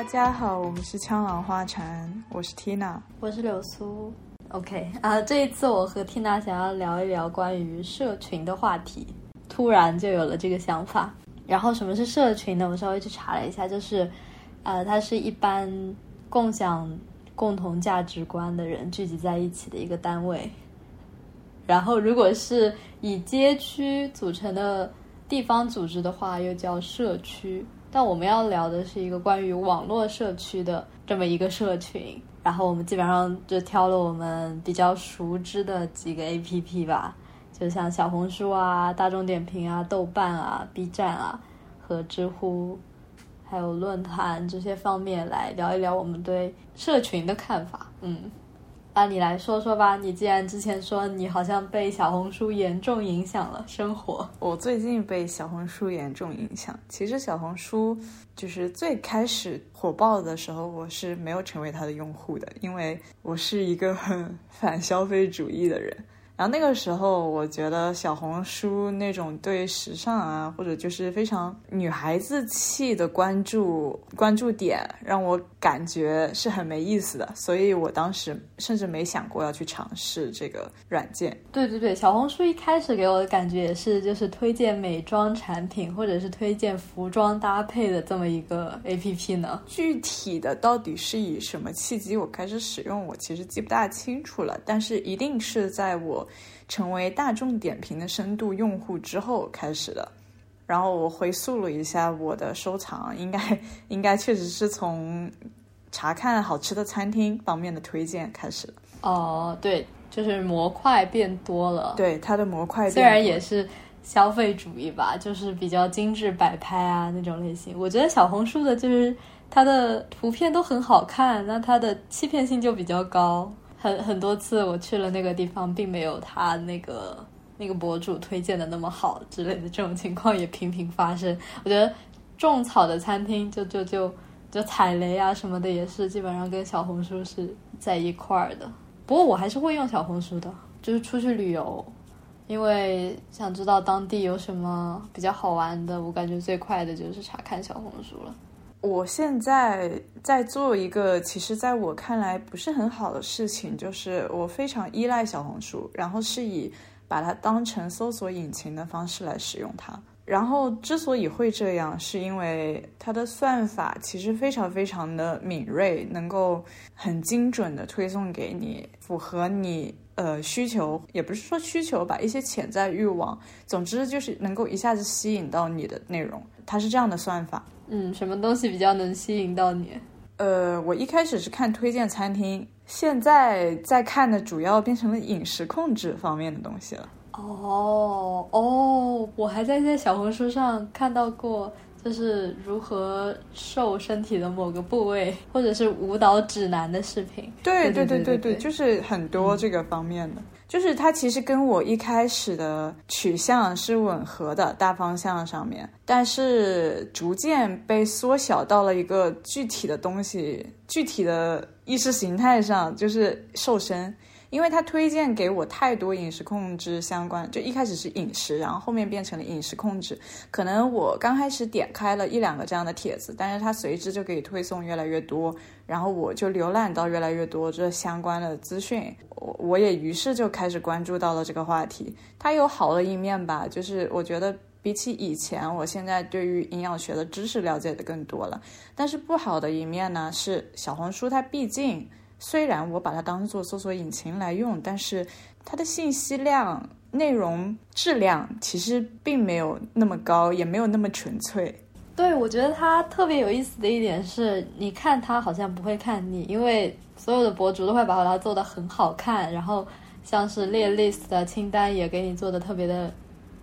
大家好，我们是枪狼花禅，我是 Tina，我是柳苏。OK 啊，这一次我和 Tina 想要聊一聊关于社群的话题，突然就有了这个想法。然后什么是社群呢？我稍微去查了一下，就是呃，它是一般共享共同价值观的人聚集在一起的一个单位。然后如果是以街区组成的地方组织的话，又叫社区。但我们要聊的是一个关于网络社区的这么一个社群，然后我们基本上就挑了我们比较熟知的几个 A P P 吧，就像小红书啊、大众点评啊、豆瓣啊、B 站啊和知乎，还有论坛这些方面来聊一聊我们对社群的看法。嗯。啊你来说说吧。你既然之前说你好像被小红书严重影响了生活，我最近被小红书严重影响。其实小红书就是最开始火爆的时候，我是没有成为它的用户的，因为我是一个很 反消费主义的人。然后那个时候，我觉得小红书那种对时尚啊，或者就是非常女孩子气的关注关注点，让我感觉是很没意思的。所以我当时甚至没想过要去尝试这个软件。对对对，小红书一开始给我的感觉也是，就是推荐美妆产品或者是推荐服装搭配的这么一个 A P P 呢。具体的到底是以什么契机我开始使用，我其实记不大清楚了。但是一定是在我。成为大众点评的深度用户之后开始的，然后我回溯了一下我的收藏，应该应该确实是从查看好吃的餐厅方面的推荐开始的。哦，对，就是模块变多了。对，它的模块虽然也是消费主义吧，就是比较精致摆拍啊那种类型。我觉得小红书的就是它的图片都很好看，那它的欺骗性就比较高。很很多次我去了那个地方，并没有他那个那个博主推荐的那么好之类的这种情况也频频发生。我觉得种草的餐厅就就就就踩雷啊什么的也是基本上跟小红书是在一块儿的。不过我还是会用小红书的，就是出去旅游，因为想知道当地有什么比较好玩的，我感觉最快的就是查看小红书了。我现在在做一个，其实在我看来不是很好的事情，就是我非常依赖小红书，然后是以把它当成搜索引擎的方式来使用它。然后之所以会这样，是因为它的算法其实非常非常的敏锐，能够很精准的推送给你符合你呃需求，也不是说需求吧，一些潜在欲望，总之就是能够一下子吸引到你的内容，它是这样的算法。嗯，什么东西比较能吸引到你？呃，我一开始是看推荐餐厅，现在在看的主要变成了饮食控制方面的东西了。哦哦，我还在在小红书上看到过，就是如何瘦身体的某个部位，或者是舞蹈指南的视频。对对对对对，就是很多这个方面的。就是它其实跟我一开始的取向是吻合的，大方向上面，但是逐渐被缩小到了一个具体的东西、具体的意识形态上，就是瘦身。因为他推荐给我太多饮食控制相关，就一开始是饮食，然后后面变成了饮食控制。可能我刚开始点开了一两个这样的帖子，但是它随之就可以推送越来越多，然后我就浏览到越来越多这相关的资讯。我我也于是就开始关注到了这个话题。它有好的一面吧，就是我觉得比起以前，我现在对于营养学的知识了解的更多了。但是不好的一面呢，是小红书它毕竟。虽然我把它当做搜索引擎来用，但是它的信息量、内容质量其实并没有那么高，也没有那么纯粹。对，我觉得它特别有意思的一点是，你看它好像不会看腻，因为所有的博主都会把它做的很好看，然后像是列 list 的清单也给你做的特别的。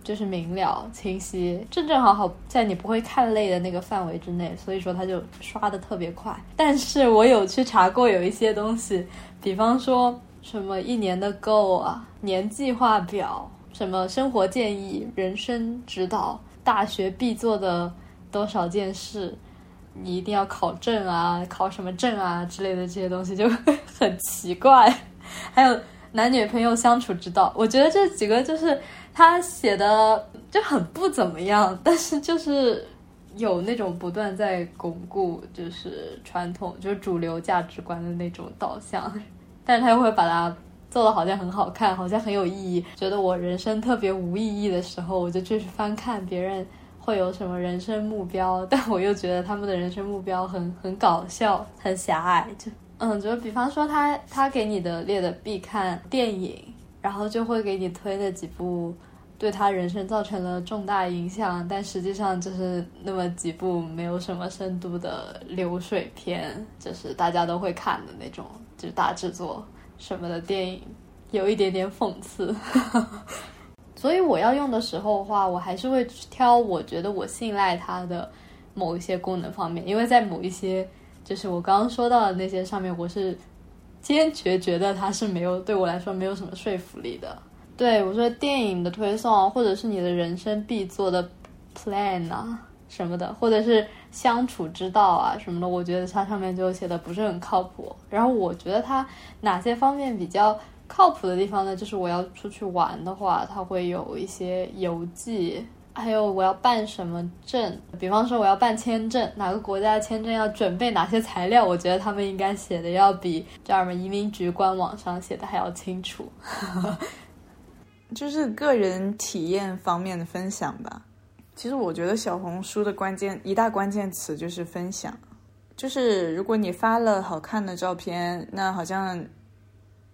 就是明了清晰，正正好好在你不会看累的那个范围之内，所以说它就刷的特别快。但是我有去查过有一些东西，比方说什么一年的 Go 啊、年计划表、什么生活建议、人生指导、大学必做的多少件事，你一定要考证啊、考什么证啊之类的这些东西就 很奇怪。还有男女朋友相处之道，我觉得这几个就是。他写的就很不怎么样，但是就是有那种不断在巩固就是传统就是主流价值观的那种导向，但是他又会把它做的好像很好看，好像很有意义。觉得我人生特别无意义的时候，我就去翻看别人会有什么人生目标，但我又觉得他们的人生目标很 很搞笑，很狭隘。就嗯，就比方说他他给你的列的必看电影，然后就会给你推的几部。对他人生造成了重大影响，但实际上就是那么几部没有什么深度的流水片，就是大家都会看的那种，就是大制作什么的电影，有一点点讽刺。所以我要用的时候的话，我还是会挑我觉得我信赖它的某一些功能方面，因为在某一些就是我刚刚说到的那些上面，我是坚决觉得它是没有对我来说没有什么说服力的。对我说，电影的推送，或者是你的人生必做的 plan 啊什么的，或者是相处之道啊什么的，我觉得它上面就写的不是很靠谱。然后我觉得它哪些方面比较靠谱的地方呢？就是我要出去玩的话，它会有一些游记，还有我要办什么证，比方说我要办签证，哪个国家的签证要准备哪些材料，我觉得他们应该写的要比叫什么移民局官网上写的还要清楚。就是个人体验方面的分享吧。其实我觉得小红书的关键一大关键词就是分享。就是如果你发了好看的照片，那好像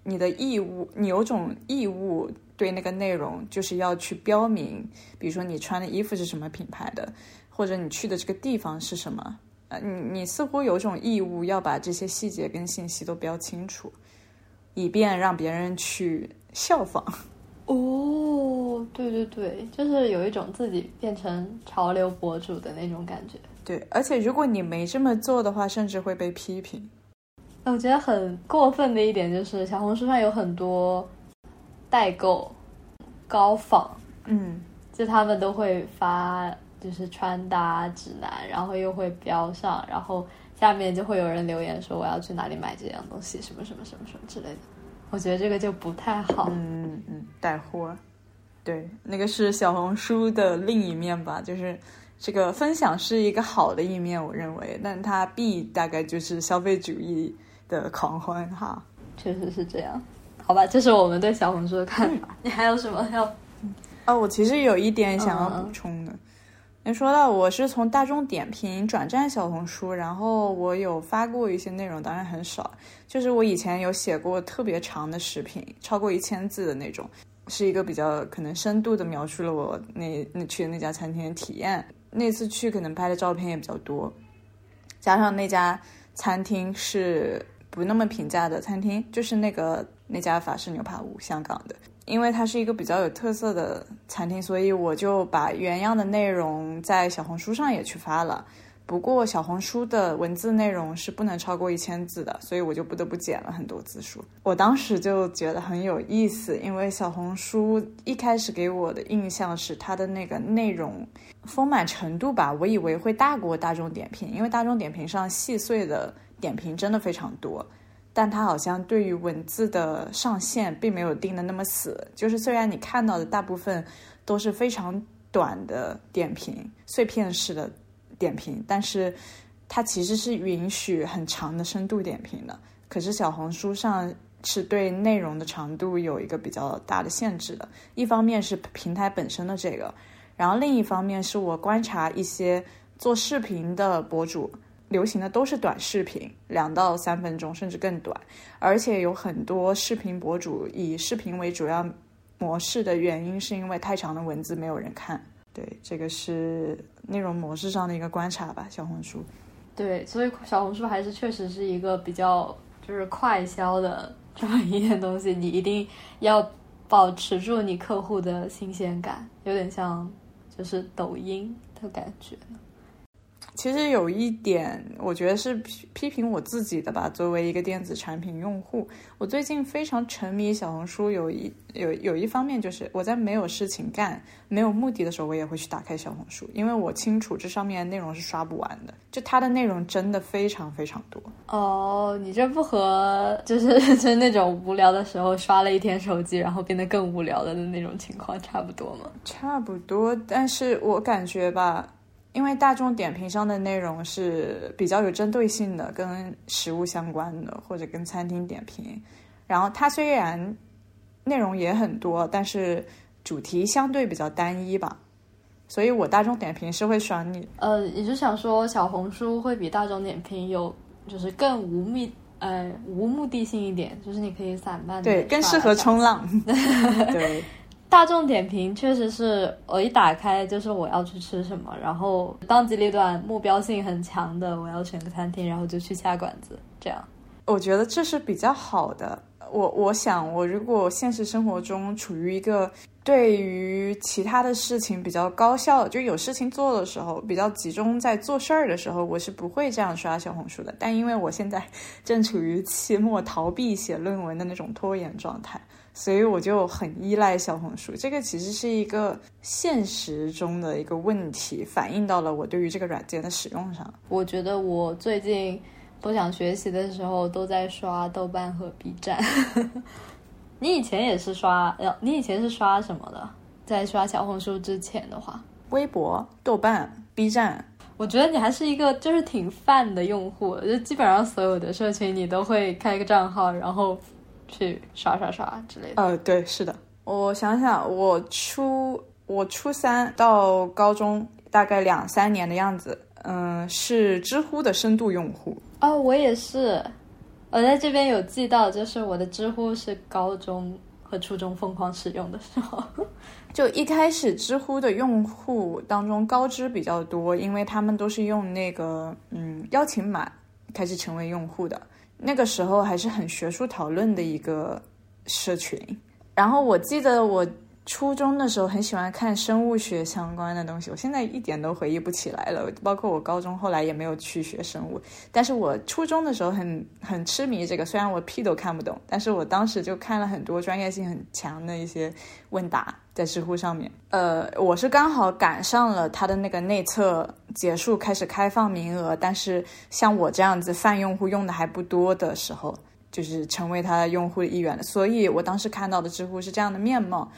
你的义务，你有种义务对那个内容就是要去标明，比如说你穿的衣服是什么品牌的，或者你去的这个地方是什么。呃，你你似乎有种义务要把这些细节跟信息都标清楚，以便让别人去效仿。哦，对对对，就是有一种自己变成潮流博主的那种感觉。对，而且如果你没这么做的话，甚至会被批评。我觉得很过分的一点就是，小红书上有很多代购、高仿，嗯，就他们都会发就是穿搭指南，然后又会标上，然后下面就会有人留言说我要去哪里买这样东西，什么什么什么什么之类的。我觉得这个就不太好。嗯嗯，带货，对，那个是小红书的另一面吧，就是这个分享是一个好的一面，我认为，但它弊大概就是消费主义的狂欢哈。确实是这样，好吧，这是我们对小红书的看法。你还有什么要？哦，我其实有一点想要补充的。你说到我是从大众点评转战小红书，然后我有发过一些内容，当然很少。就是我以前有写过特别长的视频，超过一千字的那种，是一个比较可能深度的描述了我那那去的那家餐厅体验。那次去可能拍的照片也比较多，加上那家餐厅是不那么平价的餐厅，就是那个那家法式牛扒屋，香港的。因为它是一个比较有特色的餐厅，所以我就把原样的内容在小红书上也去发了。不过小红书的文字内容是不能超过一千字的，所以我就不得不减了很多字数。我当时就觉得很有意思，因为小红书一开始给我的印象是它的那个内容丰满程度吧，我以为会大过大众点评，因为大众点评上细碎的点评真的非常多。但它好像对于文字的上限并没有定的那么死，就是虽然你看到的大部分都是非常短的点评、碎片式的点评，但是它其实是允许很长的深度点评的。可是小红书上是对内容的长度有一个比较大的限制的，一方面是平台本身的这个，然后另一方面是我观察一些做视频的博主。流行的都是短视频，两到三分钟甚至更短，而且有很多视频博主以视频为主要模式的原因，是因为太长的文字没有人看。对，这个是内容模式上的一个观察吧。小红书，对，所以小红书还是确实是一个比较就是快销的这么一件东西，你一定要保持住你客户的新鲜感，有点像就是抖音的感觉。其实有一点，我觉得是批批评我自己的吧。作为一个电子产品用户，我最近非常沉迷小红书。有一有有一方面就是，我在没有事情干、没有目的的时候，我也会去打开小红书，因为我清楚这上面内容是刷不完的。就它的内容真的非常非常多。哦，你这不和就是 就是那种无聊的时候刷了一天手机，然后变得更无聊的那种情况差不多吗？差不多，但是我感觉吧。因为大众点评上的内容是比较有针对性的，跟食物相关的或者跟餐厅点评。然后它虽然内容也很多，但是主题相对比较单一吧。所以我大众点评是会选你。呃，也就想说小红书会比大众点评有就是更无密呃无目的性一点，就是你可以散漫对，更适合冲浪。对。大众点评确实是我一打开就是我要去吃什么，然后当机立断、目标性很强的，我要选个餐厅，然后就去下馆子。这样，我觉得这是比较好的。我我想，我如果现实生活中处于一个对于其他的事情比较高效，就有事情做的时候，比较集中在做事儿的时候，我是不会这样刷小红书的。但因为我现在 正处于期末逃避写论文的那种拖延状态。所以我就很依赖小红书，这个其实是一个现实中的一个问题，反映到了我对于这个软件的使用上。我觉得我最近不想学习的时候，都在刷豆瓣和 B 站。你以前也是刷？呃，你以前是刷什么的？在刷小红书之前的话，微博、豆瓣、B 站。我觉得你还是一个就是挺泛的用户，就基本上所有的社群你都会开个账号，然后。去刷刷刷之类的。呃，对，是的。我想想，我初我初三到高中大概两三年的样子，嗯，是知乎的深度用户。哦，我也是。我在这边有记到，就是我的知乎是高中和初中疯狂使用的时候。就一开始知乎的用户当中高知比较多，因为他们都是用那个嗯邀请码开始成为用户的。那个时候还是很学术讨论的一个社群，然后我记得我初中的时候很喜欢看生物学相关的东西，我现在一点都回忆不起来了。包括我高中后来也没有去学生物，但是我初中的时候很很痴迷这个，虽然我屁都看不懂，但是我当时就看了很多专业性很强的一些问答。在知乎上面，呃，我是刚好赶上了他的那个内测结束，开始开放名额，但是像我这样子泛用户用的还不多的时候，就是成为他用户的一员了。所以我当时看到的知乎是这样的面貌。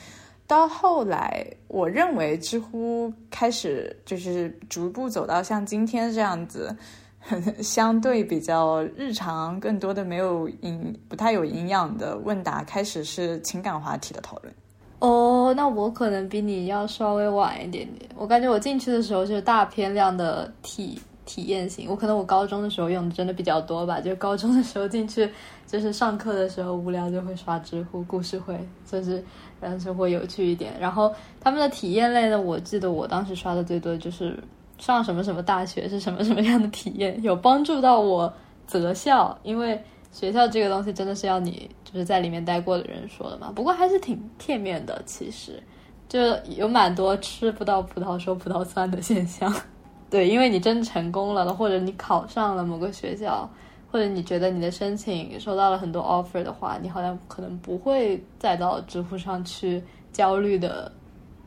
到后来，我认为知乎开始就是逐步走到像今天这样子，相对比较日常，更多的没有营不太有营养的问答，开始是情感话题的讨论。哦，那我可能比你要稍微晚一点点。我感觉我进去的时候就是大片量的体体验型。我可能我高中的时候用的真的比较多吧，就高中的时候进去就是上课的时候无聊就会刷知乎故事会，就是让生活有趣一点。然后他们的体验类呢，我记得我当时刷的最多就是上什么什么大学是什么什么样的体验，有帮助到我择校，因为。学校这个东西真的是要你就是在里面待过的人说的嘛？不过还是挺片面的，其实就有蛮多吃不到葡萄说葡萄酸的现象。对，因为你真成功了，或者你考上了某个学校，或者你觉得你的申请收到了很多 offer 的话，你好像可能不会再到知乎上去焦虑的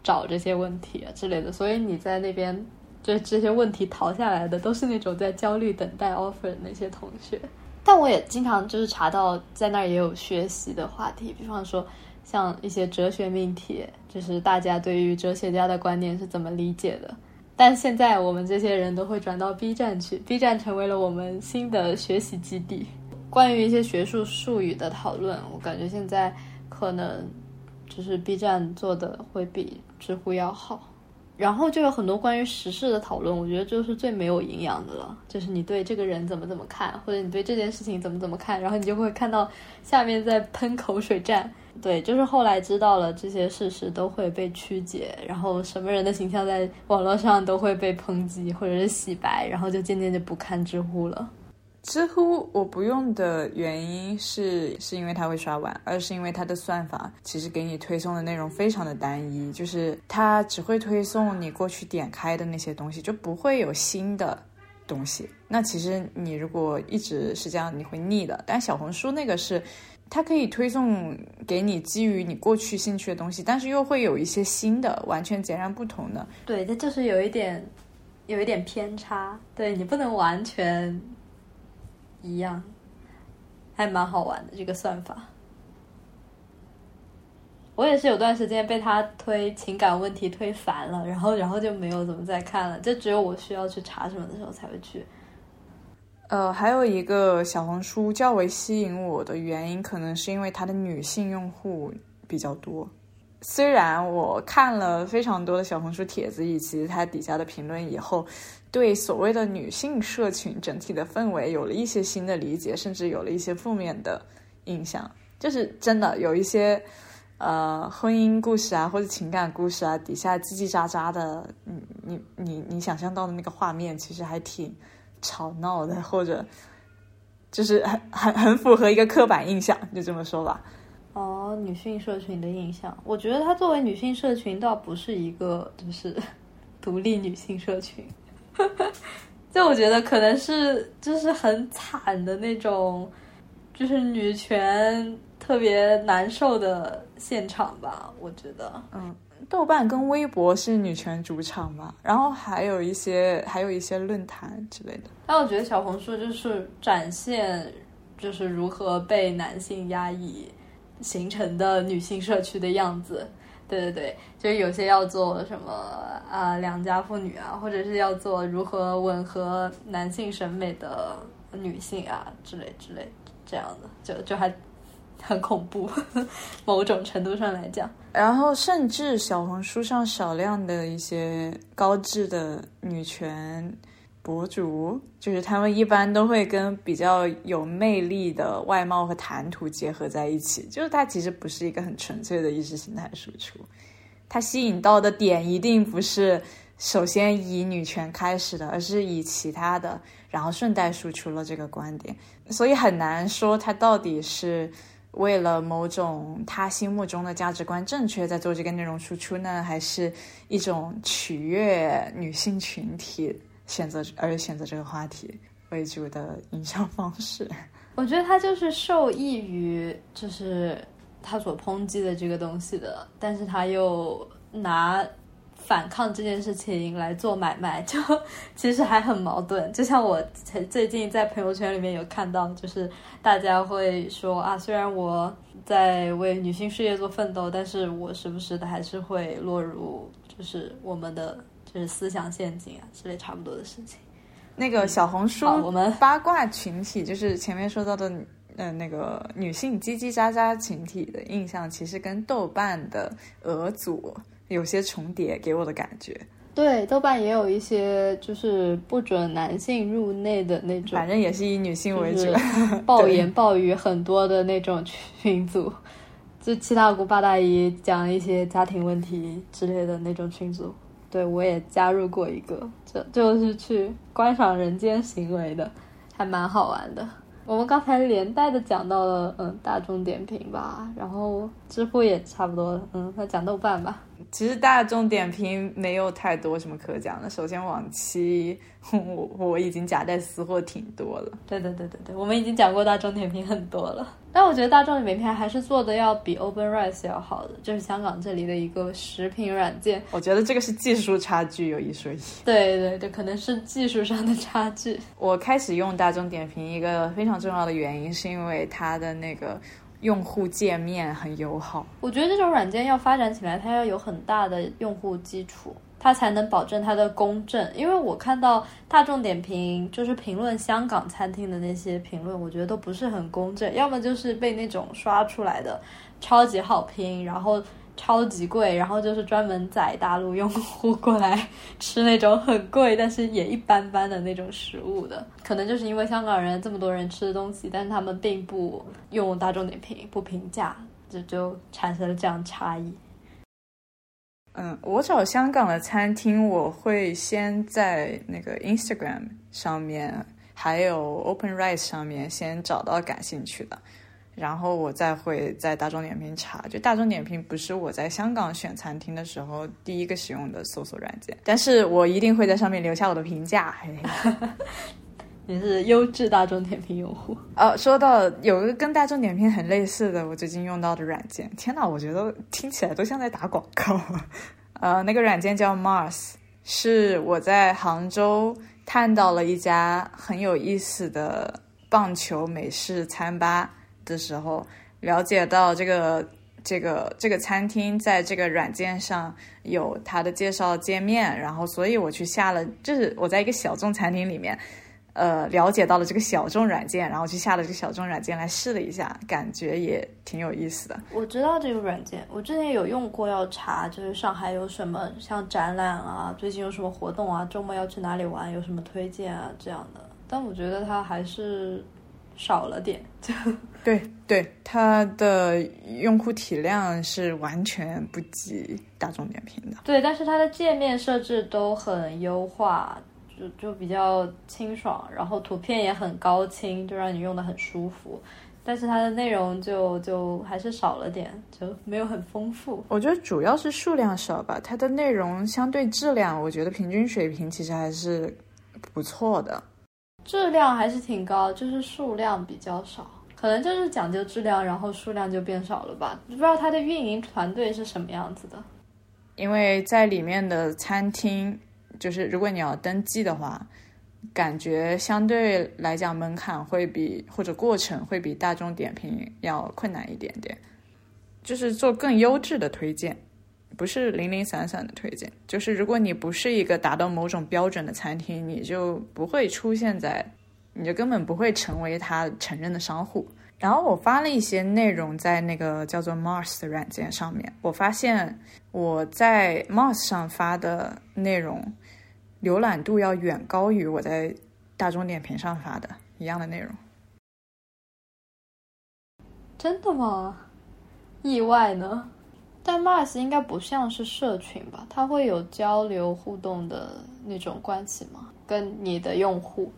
找这些问题啊之类的。所以你在那边就这些问题逃下来的，都是那种在焦虑等待 offer 的那些同学。但我也经常就是查到在那儿也有学习的话题，比方说像一些哲学命题，就是大家对于哲学家的观念是怎么理解的。但现在我们这些人都会转到 B 站去，B 站成为了我们新的学习基地。关于一些学术术语的讨论，我感觉现在可能就是 B 站做的会比知乎要好。然后就有很多关于时事的讨论，我觉得就是最没有营养的了。就是你对这个人怎么怎么看，或者你对这件事情怎么怎么看，然后你就会看到下面在喷口水战。对，就是后来知道了这些事实都会被曲解，然后什么人的形象在网络上都会被抨击或者是洗白，然后就渐渐就不看知乎了。知乎我不用的原因是，是因为它会刷碗，而是因为它的算法其实给你推送的内容非常的单一，就是它只会推送你过去点开的那些东西，就不会有新的东西。那其实你如果一直是这样，你会腻的。但小红书那个是，它可以推送给你基于你过去兴趣的东西，但是又会有一些新的，完全截然不同的。对，它就是有一点，有一点偏差。对你不能完全。一样，还蛮好玩的这个算法。我也是有段时间被他推情感问题推烦了，然后然后就没有怎么再看了，就只有我需要去查什么的时候才会去。呃，还有一个小红书较为吸引我的原因，可能是因为它的女性用户比较多。虽然我看了非常多的小红书帖子以及它底下的评论以后，对所谓的女性社群整体的氛围有了一些新的理解，甚至有了一些负面的印象。就是真的有一些呃婚姻故事啊，或者情感故事啊，底下叽叽喳喳的，你你你你想象到的那个画面，其实还挺。吵闹的，或者就是很很很符合一个刻板印象，就这么说吧。哦，女性社群的印象，我觉得它作为女性社群，倒不是一个就是 独立女性社群。就我觉得可能是就是很惨的那种，就是女权特别难受的现场吧。我觉得，嗯。豆瓣跟微博是女权主场嘛，然后还有一些还有一些论坛之类的。但我觉得小红书就是展现就是如何被男性压抑形成的女性社区的样子。对对对，就是有些要做什么啊良家妇女啊，或者是要做如何吻合男性审美的女性啊之类之类这样的，就就还。很恐怖，某种程度上来讲。然后，甚至小红书上少量的一些高质的女权博主，就是他们一般都会跟比较有魅力的外貌和谈吐结合在一起。就是它其实不是一个很纯粹的意识形态输出，它吸引到的点一定不是首先以女权开始的，而是以其他的，然后顺带输出了这个观点。所以很难说它到底是。为了某种他心目中的价值观正确，在做这个内容输出呢，还是一种取悦女性群体选择而选择这个话题为主的营销方式？我觉得他就是受益于就是他所抨击的这个东西的，但是他又拿。反抗这件事情来做买卖，就 其实还很矛盾。就像我最近在朋友圈里面有看到，就是大家会说啊，虽然我在为女性事业做奋斗，但是我时不时的还是会落入就是我们的就是思想陷阱啊之类差不多的事情。那个小红书我们八卦群体，就是前面说到的，嗯，那个女性叽叽喳喳群体的印象，其实跟豆瓣的俄组。有些重叠，给我的感觉。对，豆瓣也有一些就是不准男性入内的那种，反正也是以女性为主，暴言暴语很多的那种群组，就七大姑八大姨讲一些家庭问题之类的那种群组。对我也加入过一个，就就是去观赏人间行为的，还蛮好玩的。我们刚才连带的讲到了，嗯，大众点评吧，然后知乎也差不多，嗯，那讲豆瓣吧。其实大众点评没有太多什么可讲的。首先，往期 我我已经夹带私货挺多了。对对对对对，我们已经讲过大众点评很多了。但我觉得大众点评还是做的要比 OpenRice 要好的，就是香港这里的一个食品软件。我觉得这个是技术差距，有一说一。对对对，可能是技术上的差距。我开始用大众点评一个非常重要的原因，是因为它的那个用户界面很友好。我觉得这种软件要发展起来，它要有很大的用户基础。它才能保证它的公正，因为我看到大众点评就是评论香港餐厅的那些评论，我觉得都不是很公正，要么就是被那种刷出来的超级好评，然后超级贵，然后就是专门宰大陆用户过来吃那种很贵但是也一般般的那种食物的，可能就是因为香港人这么多人吃的东西，但是他们并不用大众点评，不评价，就就产生了这样差异。嗯，我找香港的餐厅，我会先在那个 Instagram 上面，还有 OpenRice 上面先找到感兴趣的，然后我再会在大众点评查。就大众点评不是我在香港选餐厅的时候第一个使用的搜索软件，但是我一定会在上面留下我的评价。嘿嘿 你是优质大众点评用户哦。说到有一个跟大众点评很类似的，我最近用到的软件，天哪，我觉得听起来都像在打广告。呃，那个软件叫 Mars，是我在杭州看到了一家很有意思的棒球美式餐吧的时候，了解到这个这个这个餐厅在这个软件上有它的介绍界面，然后所以我去下了，就是我在一个小众餐厅里面，呃，了解到了这个小众软件，然后去下了这个小众软件来试了一下，感觉也挺有意思的。我知道这个软件，我之前有用过，要查就是上海有什么像展览啊，最近有什么活动啊，周末要去哪里玩，有什么推荐啊这样的。但我觉得它还是少了点，就对对，它的用户体量是完全不及大众点评的。对，但是它的界面设置都很优化，就就比较清爽，然后图片也很高清，就让你用的很舒服。但是它的内容就就还是少了点，就没有很丰富。我觉得主要是数量少吧，它的内容相对质量，我觉得平均水平其实还是不错的。质量还是挺高，就是数量比较少，可能就是讲究质量，然后数量就变少了吧？不知道它的运营团队是什么样子的。因为在里面的餐厅，就是如果你要登记的话，感觉相对来讲门槛会比或者过程会比大众点评要困难一点点，就是做更优质的推荐，不是零零散散的推荐。就是如果你不是一个达到某种标准的餐厅，你就不会出现在，你就根本不会成为他承认的商户。然后我发了一些内容在那个叫做 Mars 的软件上面，我发现我在 Mars 上发的内容浏览度要远高于我在大众点评上发的一样的内容。真的吗？意外呢？但 Mars 应该不像是社群吧？它会有交流互动的那种关系吗？跟你的用户？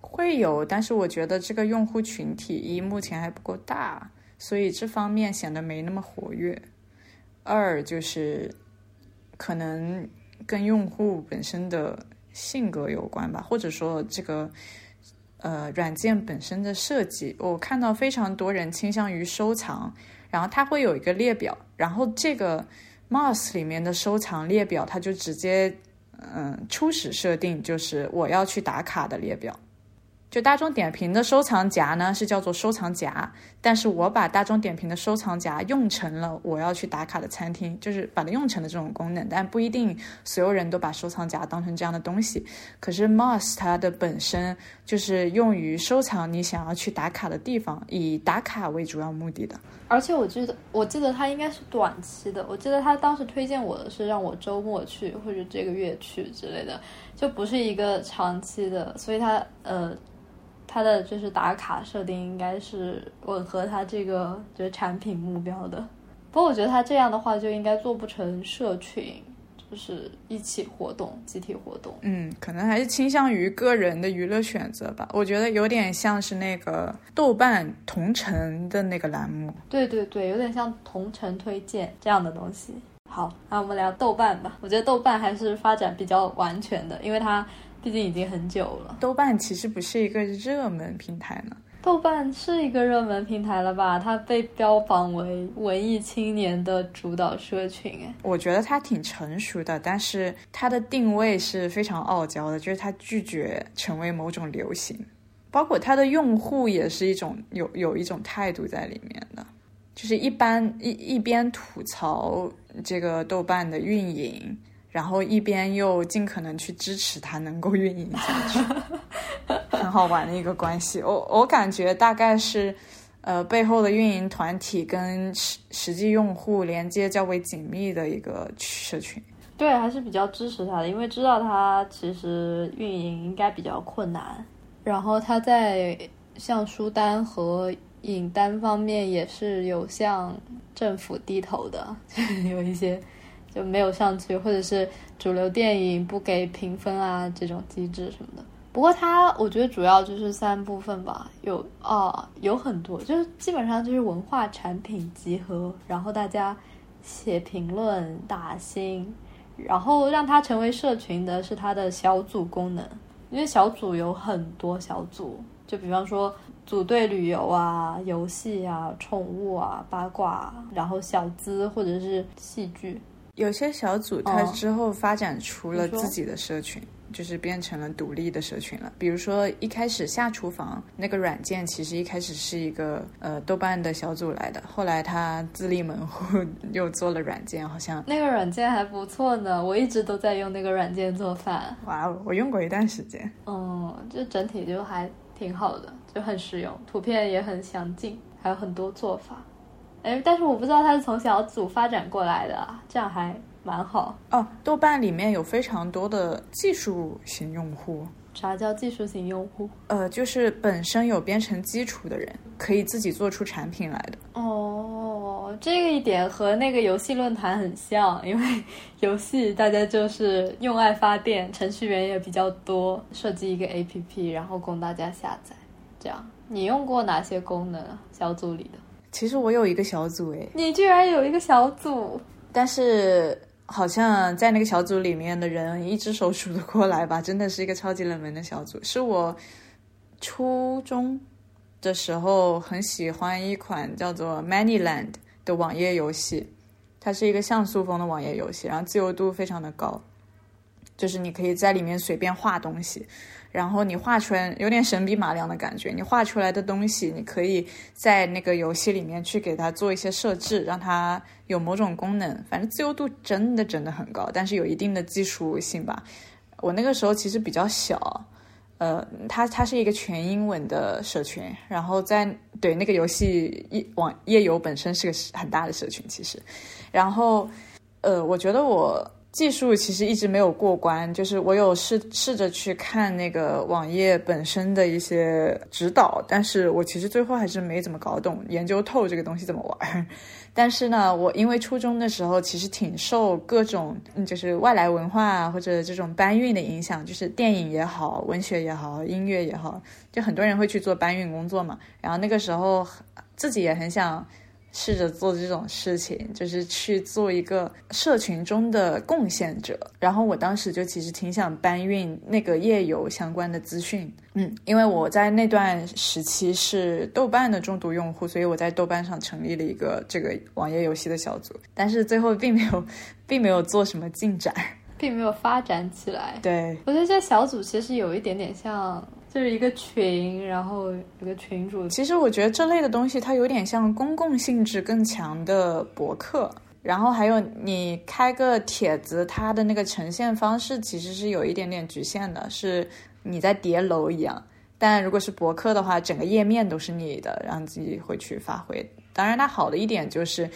会有，但是我觉得这个用户群体一目前还不够大，所以这方面显得没那么活跃。二就是可能跟用户本身的性格有关吧，或者说这个呃软件本身的设计，我看到非常多人倾向于收藏，然后它会有一个列表，然后这个 mouse 里面的收藏列表，它就直接嗯初始设定就是我要去打卡的列表。就大众点评的收藏夹呢，是叫做收藏夹，但是我把大众点评的收藏夹用成了我要去打卡的餐厅，就是把它用成了这种功能，但不一定所有人都把收藏夹当成这样的东西。可是 Moss 它的本身就是用于收藏你想要去打卡的地方，以打卡为主要目的的。而且我记得，我记得它应该是短期的，我记得他当时推荐我的是让我周末去或者这个月去之类的，就不是一个长期的，所以它呃。它的就是打卡设定应该是吻合它这个就是产品目标的，不过我觉得它这样的话就应该做不成社群，就是一起活动、集体活动。嗯，可能还是倾向于个人的娱乐选择吧。我觉得有点像是那个豆瓣同城的那个栏目。对对对，有点像同城推荐这样的东西。好，那我们聊豆瓣吧。我觉得豆瓣还是发展比较完全的，因为它。毕竟已经很久了。豆瓣其实不是一个热门平台呢。豆瓣是一个热门平台了吧？它被标榜为文艺青年的主导社群。哎，我觉得它挺成熟的，但是它的定位是非常傲娇的，就是它拒绝成为某种流行。包括它的用户也是一种有有一种态度在里面的，就是一般一一边吐槽这个豆瓣的运营。然后一边又尽可能去支持它能够运营下去，很好玩的一个关系。我我感觉大概是，呃，背后的运营团体跟实实际用户连接较为紧密的一个社群。对，还是比较支持它的，因为知道它其实运营应该比较困难。然后它在像书单和影单方面也是有向政府低头的，有一些。就没有上去，或者是主流电影不给评分啊这种机制什么的。不过它，我觉得主要就是三部分吧，有啊有很多，就是基本上就是文化产品集合，然后大家写评论打星，然后让它成为社群的是它的小组功能，因为小组有很多小组，就比方说组队旅游啊、游戏啊、宠物啊、八卦，然后小资或者是戏剧。有些小组它之后发展出了自己的社群，就是变成了独立的社群了。比如说一开始下厨房那个软件，其实一开始是一个呃豆瓣的小组来的，后来他自立门户又做了软件，好像那个软件还不错呢，我一直都在用那个软件做饭。哇，我用过一段时间。嗯，就整体就还挺好的，就很实用，图片也很详尽，还有很多做法。哎，但是我不知道它是从小组发展过来的，这样还。蛮好哦，豆瓣里面有非常多的技术型用户。啥叫技术型用户？呃，就是本身有编程基础的人，可以自己做出产品来的。哦，这个一点和那个游戏论坛很像，因为 游戏大家就是用爱发电，程序员也比较多，设计一个 APP，然后供大家下载。这样，你用过哪些功能？小组里的？其实我有一个小组，诶，你居然有一个小组，但是。好像在那个小组里面的人一只手数得过来吧，真的是一个超级冷门的小组。是我初中的时候很喜欢一款叫做 Manyland 的网页游戏，它是一个像素风的网页游戏，然后自由度非常的高，就是你可以在里面随便画东西。然后你画出来有点神笔马良的感觉，你画出来的东西，你可以在那个游戏里面去给它做一些设置，让它有某种功能。反正自由度真的真的很高，但是有一定的技术性吧。我那个时候其实比较小，呃，它它是一个全英文的社群，然后在对那个游戏一网页游本身是个很大的社群，其实，然后呃，我觉得我。技术其实一直没有过关，就是我有试试着去看那个网页本身的一些指导，但是我其实最后还是没怎么搞懂、研究透这个东西怎么玩。但是呢，我因为初中的时候其实挺受各种就是外来文化或者这种搬运的影响，就是电影也好、文学也好、音乐也好，就很多人会去做搬运工作嘛。然后那个时候自己也很想。试着做这种事情，就是去做一个社群中的贡献者。然后我当时就其实挺想搬运那个页游相关的资讯，嗯，因为我在那段时期是豆瓣的重度用户，所以我在豆瓣上成立了一个这个网页游戏的小组，但是最后并没有，并没有做什么进展，并没有发展起来。对，我觉得这小组其实有一点点像。就是一个群，然后有个群主。其实我觉得这类的东西，它有点像公共性质更强的博客。然后还有你开个帖子，它的那个呈现方式其实是有一点点局限的，是你在叠楼一样。但如果是博客的话，整个页面都是你的，让自己会去发挥。当然，它好的一点就是。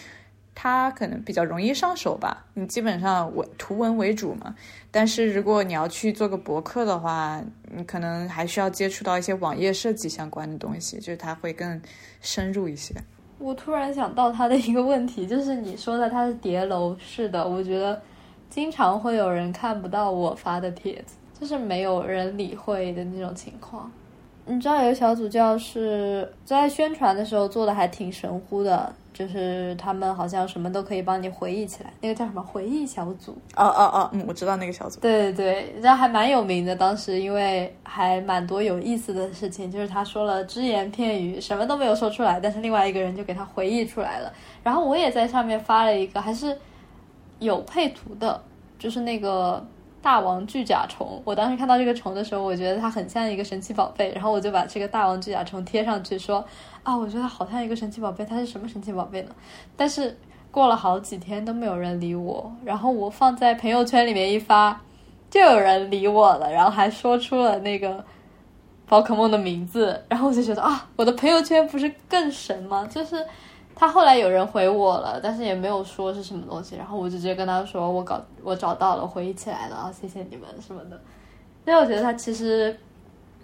它可能比较容易上手吧，你基本上文图文为主嘛。但是如果你要去做个博客的话，你可能还需要接触到一些网页设计相关的东西，就是它会更深入一些。我突然想到它的一个问题，就是你说的它是叠楼式的，我觉得经常会有人看不到我发的帖子，就是没有人理会的那种情况。你知道有个小组叫是在宣传的时候做的还挺神乎的。就是他们好像什么都可以帮你回忆起来，那个叫什么回忆小组？哦哦哦，嗯，我知道那个小组。对对对，然后还蛮有名的，当时因为还蛮多有意思的事情，就是他说了只言片语，什么都没有说出来，但是另外一个人就给他回忆出来了。然后我也在上面发了一个，还是有配图的，就是那个。大王巨甲虫，我当时看到这个虫的时候，我觉得它很像一个神奇宝贝，然后我就把这个大王巨甲虫贴上去，说啊，我觉得好像一个神奇宝贝，它是什么神奇宝贝呢？但是过了好几天都没有人理我，然后我放在朋友圈里面一发，就有人理我了，然后还说出了那个宝可梦的名字，然后我就觉得啊，我的朋友圈不是更神吗？就是。他后来有人回我了，但是也没有说是什么东西，然后我就直接跟他说我搞我找到了，回忆起来了，谢谢你们什么的。因为我觉得他其实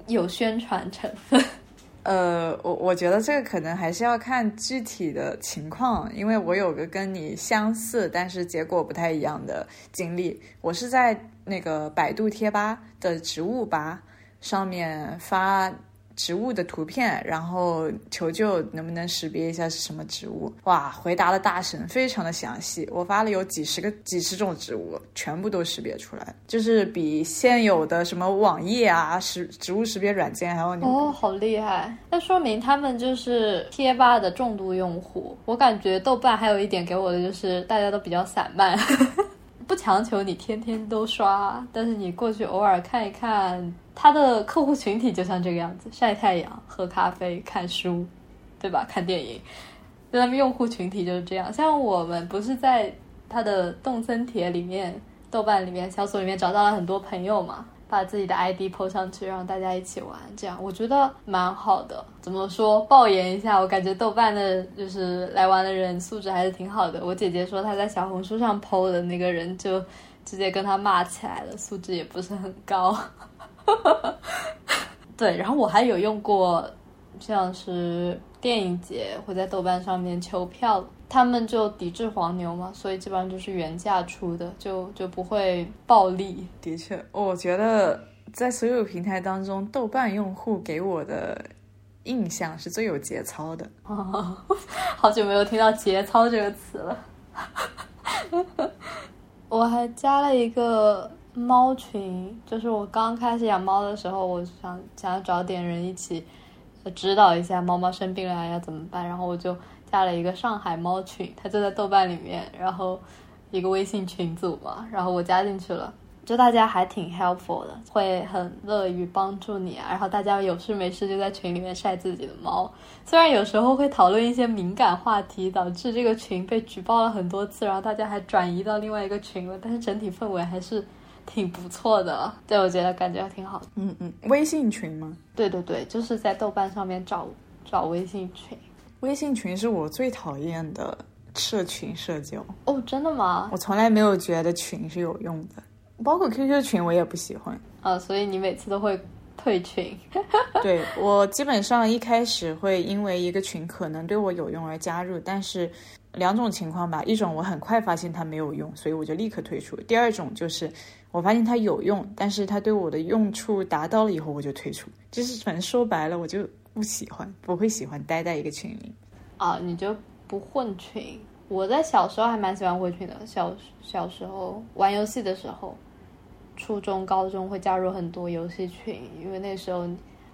有宣传成分。呃，我我觉得这个可能还是要看具体的情况，因为我有个跟你相似但是结果不太一样的经历，我是在那个百度贴吧的植物吧上面发。植物的图片，然后求救能不能识别一下是什么植物？哇，回答的大神，非常的详细。我发了有几十个、几十种植物，全部都识别出来，就是比现有的什么网页啊、识植物识别软件还要牛。哦，好厉害！那说明他们就是贴吧的重度用户。我感觉豆瓣还有一点给我的就是大家都比较散漫。不强求你天天都刷，但是你过去偶尔看一看，他的客户群体就像这个样子：晒太阳、喝咖啡、看书，对吧？看电影，那他们用户群体就是这样。像我们不是在他的动森帖里面、豆瓣里面、小组里面找到了很多朋友嘛？把自己的 ID PO 上去，让大家一起玩，这样我觉得蛮好的。怎么说？爆言一下，我感觉豆瓣的就是来玩的人素质还是挺好的。我姐姐说她在小红书上 PO 的那个人，就直接跟他骂起来了，素质也不是很高。对，然后我还有用过，像是电影节会在豆瓣上面求票。他们就抵制黄牛嘛，所以基本上就是原价出的，就就不会暴利。的确，我觉得在所有平台当中，豆瓣用户给我的印象是最有节操的。好久没有听到“节操”这个词了。我还加了一个猫群，就是我刚开始养猫的时候，我想想要找点人一起指导一下猫猫生病了要怎么办，然后我就。加了一个上海猫群，它就在豆瓣里面，然后一个微信群组嘛，然后我加进去了，就大家还挺 helpful 的，会很乐于帮助你啊。然后大家有事没事就在群里面晒自己的猫，虽然有时候会讨论一些敏感话题，导致这个群被举报了很多次，然后大家还转移到另外一个群了，但是整体氛围还是挺不错的。对，我觉得感觉还挺好。嗯嗯，微信群吗？对对对，就是在豆瓣上面找找微信群。微信群是我最讨厌的社群社交哦，真的吗？我从来没有觉得群是有用的，包括 QQ 群我也不喜欢啊，所以你每次都会退群。对我基本上一开始会因为一个群可能对我有用而加入，但是两种情况吧，一种我很快发现它没有用，所以我就立刻退出；第二种就是我发现它有用，但是它对我的用处达到了以后我就退出，就是反正说白了我就。不喜欢，不会喜欢待在一个群里啊！你就不混群？我在小时候还蛮喜欢混群的。小小时候玩游戏的时候，初中、高中会加入很多游戏群，因为那时候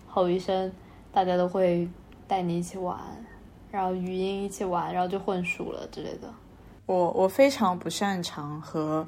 吼一声，大家都会带你一起玩，然后语音一起玩，然后就混熟了之类的。我我非常不擅长和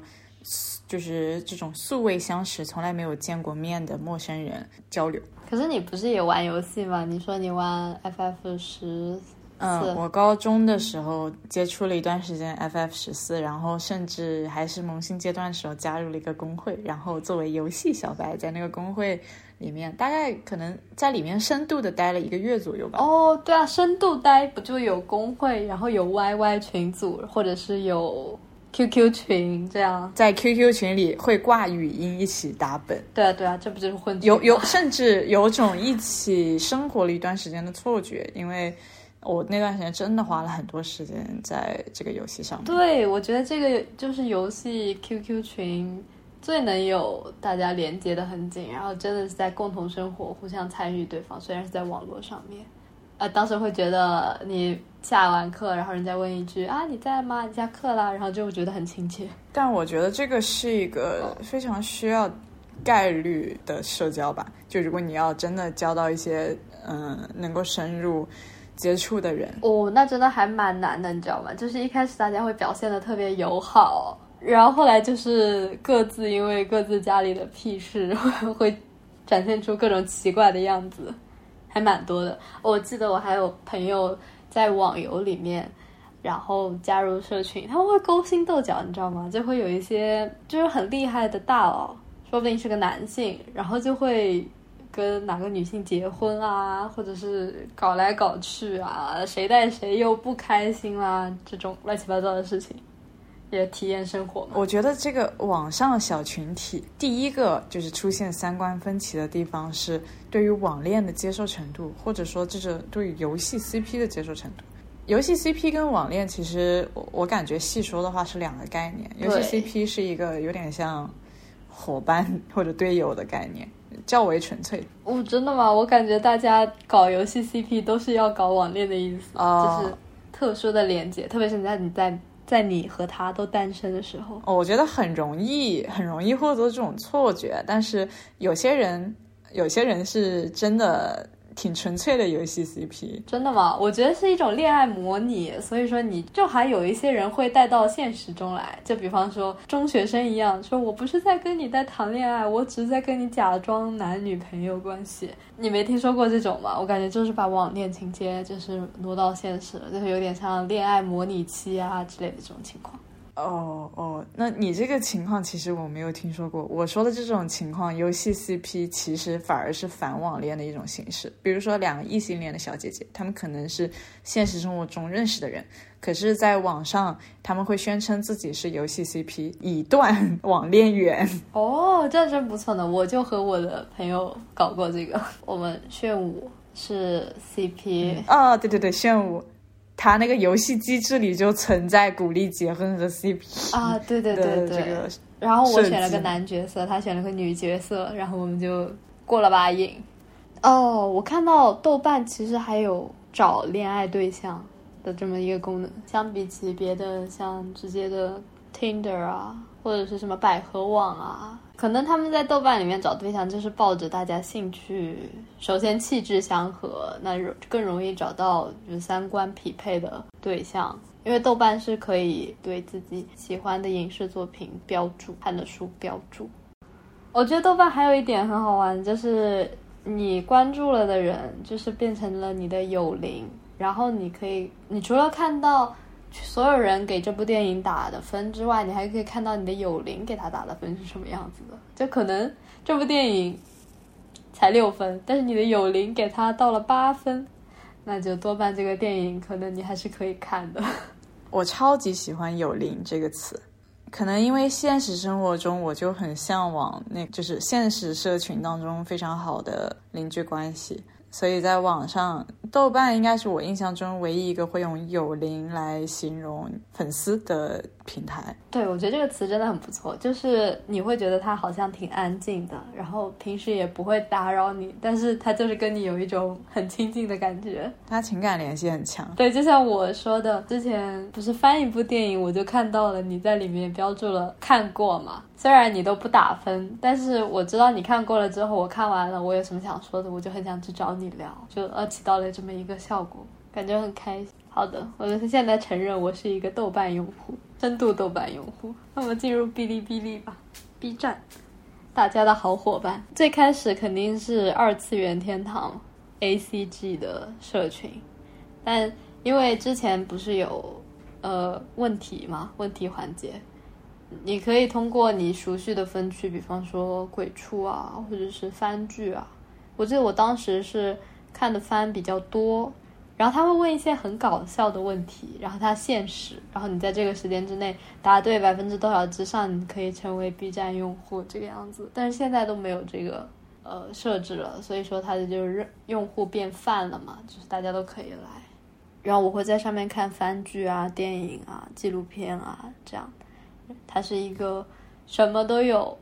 就是这种素未相识、从来没有见过面的陌生人交流。可是你不是也玩游戏吗？你说你玩 FF 十，嗯，我高中的时候接触了一段时间 FF 十四，然后甚至还是萌新阶段的时候加入了一个公会，然后作为游戏小白在那个公会里面，大概可能在里面深度的待了一个月左右吧。哦，对啊，深度待不就有公会，然后有 YY 群组，或者是有。QQ 群这样，在 QQ 群里会挂语音一起打本。对啊，对啊，这不就是混？有有，甚至有种一起生活了一段时间的错觉，因为我那段时间真的花了很多时间在这个游戏上面。对，我觉得这个就是游戏 QQ 群最能有大家连接的很紧，然后真的是在共同生活、互相参与对方，虽然是在网络上面。呃，当时会觉得你下完课，然后人家问一句啊，你在吗？你下课了，然后就会觉得很亲切。但我觉得这个是一个非常需要概率的社交吧。就如果你要真的交到一些嗯能够深入接触的人，哦，那真的还蛮难的，你知道吗？就是一开始大家会表现的特别友好，然后后来就是各自因为各自家里的屁事，会展现出各种奇怪的样子。还蛮多的，我记得我还有朋友在网游里面，然后加入社群，他们会勾心斗角，你知道吗？就会有一些就是很厉害的大佬，说不定是个男性，然后就会跟哪个女性结婚啊，或者是搞来搞去啊，谁带谁又不开心啦，这种乱七八糟的事情。也体验生活。我觉得这个网上小群体，第一个就是出现三观分歧的地方是对于网恋的接受程度，或者说就是对于游戏 CP 的接受程度。游戏 CP 跟网恋其实我我感觉细说的话是两个概念。游戏 CP 是一个有点像伙伴或者队友的概念，较为纯粹。哦，真的吗？我感觉大家搞游戏 CP 都是要搞网恋的意思，就是特殊的连接，特别是在你在。在你和他都单身的时候，哦，我觉得很容易，很容易获得这种错觉。但是有些人，有些人是真的挺纯粹的游戏 CP。真的吗？我觉得是一种恋爱模拟，所以说你就还有一些人会带到现实中来，就比方说中学生一样，说我不是在跟你在谈恋爱，我只是在跟你假装男女朋友关系。你没听说过这种吗？我感觉就是把网恋情节就是挪到现实了，就是有点像恋爱模拟期啊之类的这种情况。哦哦，那你这个情况其实我没有听说过。我说的这种情况，游戏 CP 其实反而是反网恋的一种形式。比如说两个异性恋的小姐姐，她们可能是现实生活中认识的人，可是在网上他们会宣称自己是游戏 CP，以断网恋缘。哦，这真不错呢！我就和我的朋友搞过这个，我们炫舞是 CP 啊、对对对，炫舞。它那个游戏机制里就存在鼓励结婚和 CP 啊，对对对对。这个然后我选了个男角色，他选了个女角色，然后我们就过了把瘾。哦，我看到豆瓣其实还有找恋爱对象的这么一个功能，相比起别的像直接的 Tinder 啊，或者是什么百合网啊，可能他们在豆瓣里面找对象就是抱着大家兴趣，首先气质相合，那更容易找到就是三观匹配的对象。因为豆瓣是可以对自己喜欢的影视作品标注，看的书标注。我觉得豆瓣还有一点很好玩，就是你关注了的人，就是变成了你的友邻，然后你可以，你除了看到所有人给这部电影打的分之外，你还可以看到你的友邻给他打的分是什么样子的。就可能这部电影才六分，但是你的友邻给他到了八分，那就多半这个电影可能你还是可以看的。我超级喜欢“有邻”这个词，可能因为现实生活中我就很向往那，就是现实社群当中非常好的邻居关系，所以在网上，豆瓣应该是我印象中唯一一个会用“有邻”来形容粉丝的平台。对，我觉得这个词真的很不错，就是你会觉得它好像挺安静的，然后平时也不会打扰你，但是它就是跟你有一种很亲近的感觉。它情感联系很强。对，就像我说的，之前不是翻一部电影，我就看到了你在里面标注了看过嘛。虽然你都不打分，但是我知道你看过了之后，我看完了，我有什么想说的，我就很想去找你聊，就呃起到了这么一个效果，感觉很开心。好的，我就是现在承认我是一个豆瓣用户，深度豆瓣用户。那么进入哔哩哔哩吧，B 站，大家的好伙伴。最开始肯定是二次元天堂 A C G 的社群，但因为之前不是有呃问题嘛，问题环节，你可以通过你熟悉的分区，比方说鬼畜啊，或者是番剧啊。我记得我当时是看的番比较多，然后他会问一些很搞笑的问题，然后他限时，然后你在这个时间之内答对百分之多少之上，你可以成为 B 站用户这个样子。但是现在都没有这个呃设置了，所以说它的就是用户变泛了嘛，就是大家都可以来。然后我会在上面看番剧啊、电影啊、纪录片啊这样。它是一个什么都有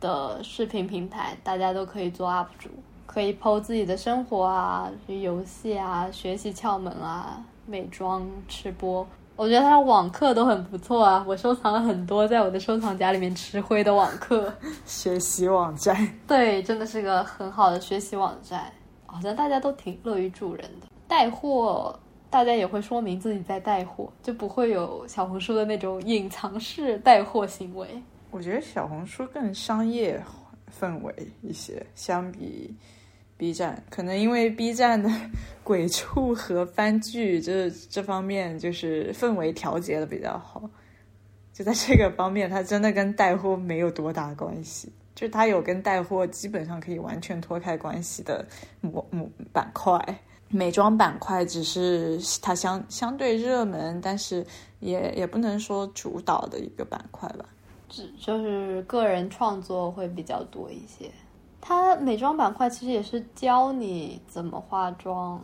的视频平台，大家都可以做 UP 主，可以 PO 自己的生活啊、游戏啊、学习窍门啊、美妆、吃播。我觉得他的网课都很不错啊，我收藏了很多在我的收藏夹里面吃灰的网课。学习网站，对，真的是个很好的学习网站，好像大家都挺乐于助人的。带货，大家也会说明自己在带货，就不会有小红书的那种隐藏式带货行为。我觉得小红书更商业氛围一些，相比 B 站，可能因为 B 站的 鬼畜和番剧这这方面就是氛围调节的比较好，就在这个方面，它真的跟带货没有多大关系。就它有跟带货基本上可以完全脱开关系的模模板块，美妆板块只是它相相对热门，但是也也不能说主导的一个板块吧。只就是个人创作会比较多一些。它美妆板块其实也是教你怎么化妆，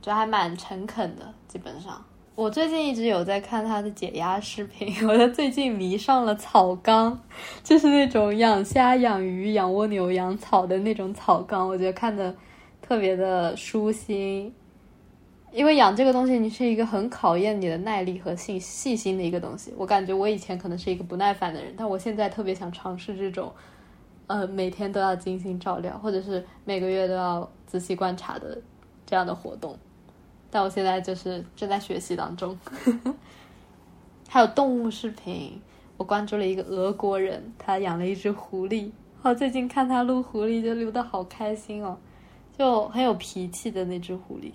就还蛮诚恳的。基本上，我最近一直有在看它的解压视频，我在最近迷上了草缸，就是那种养虾、养鱼、养蜗牛、养草的那种草缸，我觉得看的特别的舒心。因为养这个东西，你是一个很考验你的耐力和细细心的一个东西。我感觉我以前可能是一个不耐烦的人，但我现在特别想尝试这种，呃，每天都要精心照料，或者是每个月都要仔细观察的这样的活动。但我现在就是正在学习当中。还有动物视频，我关注了一个俄国人，他养了一只狐狸。我最近看他撸狐狸，就撸的好开心哦，就很有脾气的那只狐狸。